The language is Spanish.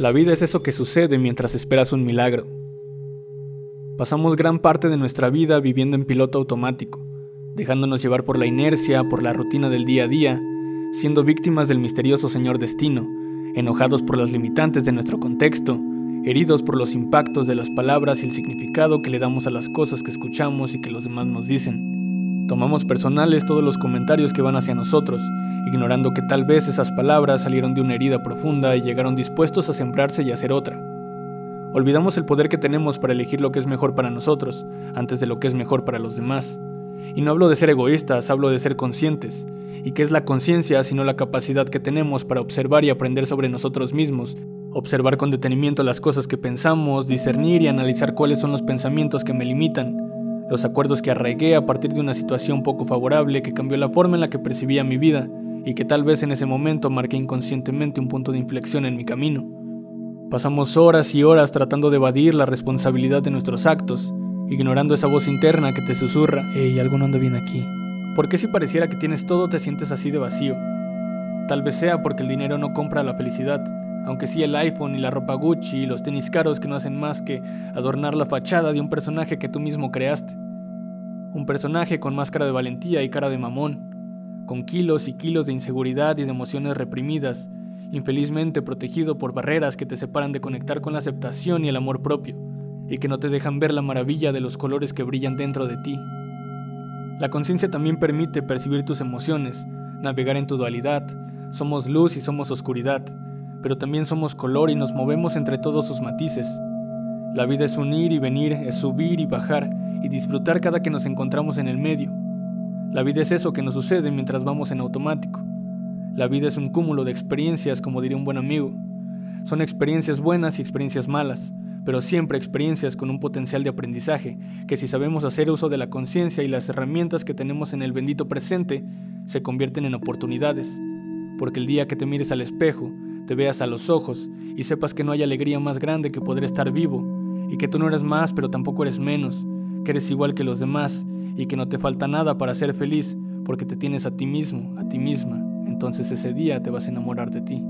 La vida es eso que sucede mientras esperas un milagro. Pasamos gran parte de nuestra vida viviendo en piloto automático, dejándonos llevar por la inercia, por la rutina del día a día, siendo víctimas del misterioso señor destino, enojados por las limitantes de nuestro contexto, heridos por los impactos de las palabras y el significado que le damos a las cosas que escuchamos y que los demás nos dicen. Tomamos personales todos los comentarios que van hacia nosotros, ignorando que tal vez esas palabras salieron de una herida profunda y llegaron dispuestos a sembrarse y hacer otra. Olvidamos el poder que tenemos para elegir lo que es mejor para nosotros, antes de lo que es mejor para los demás. Y no hablo de ser egoístas, hablo de ser conscientes. ¿Y qué es la conciencia sino la capacidad que tenemos para observar y aprender sobre nosotros mismos? Observar con detenimiento las cosas que pensamos, discernir y analizar cuáles son los pensamientos que me limitan, los acuerdos que arraigué a partir de una situación poco favorable que cambió la forma en la que percibía mi vida y que tal vez en ese momento marqué inconscientemente un punto de inflexión en mi camino. Pasamos horas y horas tratando de evadir la responsabilidad de nuestros actos, ignorando esa voz interna que te susurra, hey, algo no anda bien aquí. ¿Por qué si pareciera que tienes todo te sientes así de vacío? Tal vez sea porque el dinero no compra la felicidad, aunque sí el iPhone y la ropa Gucci y los tenis caros que no hacen más que adornar la fachada de un personaje que tú mismo creaste. Un personaje con máscara de valentía y cara de mamón, con kilos y kilos de inseguridad y de emociones reprimidas, infelizmente protegido por barreras que te separan de conectar con la aceptación y el amor propio, y que no te dejan ver la maravilla de los colores que brillan dentro de ti. La conciencia también permite percibir tus emociones, navegar en tu dualidad, somos luz y somos oscuridad, pero también somos color y nos movemos entre todos sus matices. La vida es unir y venir, es subir y bajar, y disfrutar cada que nos encontramos en el medio. La vida es eso que nos sucede mientras vamos en automático. La vida es un cúmulo de experiencias, como diría un buen amigo. Son experiencias buenas y experiencias malas, pero siempre experiencias con un potencial de aprendizaje, que si sabemos hacer uso de la conciencia y las herramientas que tenemos en el bendito presente, se convierten en oportunidades. Porque el día que te mires al espejo, te veas a los ojos y sepas que no hay alegría más grande que poder estar vivo, y que tú no eres más pero tampoco eres menos, que eres igual que los demás y que no te falta nada para ser feliz porque te tienes a ti mismo, a ti misma, entonces ese día te vas a enamorar de ti.